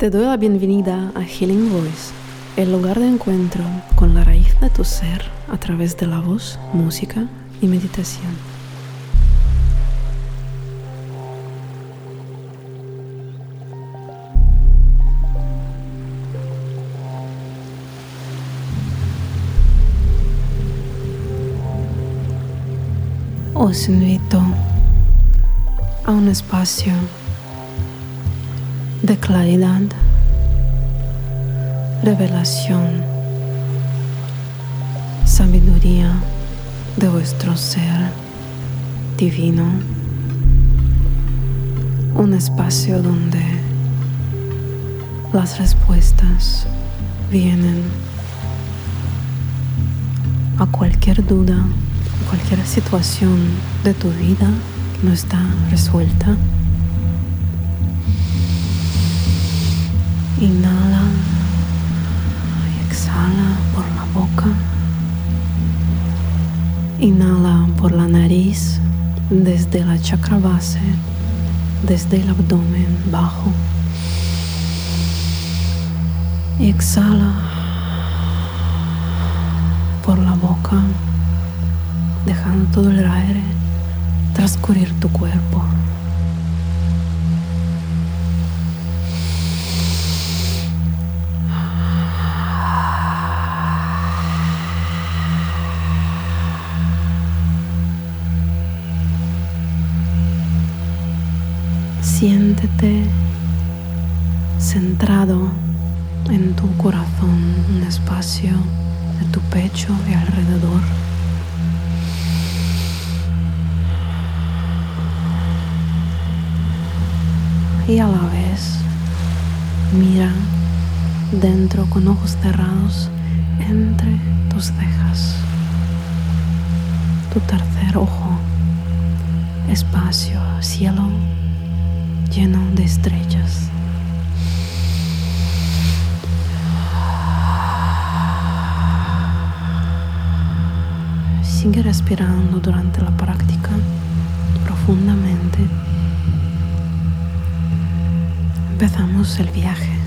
Te doy la bienvenida a Healing Voice, el lugar de encuentro con la raíz de tu ser a través de la voz, música y meditación. Os invito a un espacio de claridad, revelación, sabiduría de vuestro ser divino, un espacio donde las respuestas vienen a cualquier duda, cualquier situación de tu vida que no está resuelta. Inhala y exhala por la boca. Inhala por la nariz desde la chakra base, desde el abdomen bajo. Y exhala por la boca, dejando todo el aire transcurrir tu cuerpo. Siéntete centrado en tu corazón, un espacio de tu pecho y alrededor. Y a la vez mira dentro con ojos cerrados entre tus cejas. Tu tercer ojo, espacio, cielo lleno de estrellas. Sigue respirando durante la práctica profundamente. Empezamos el viaje.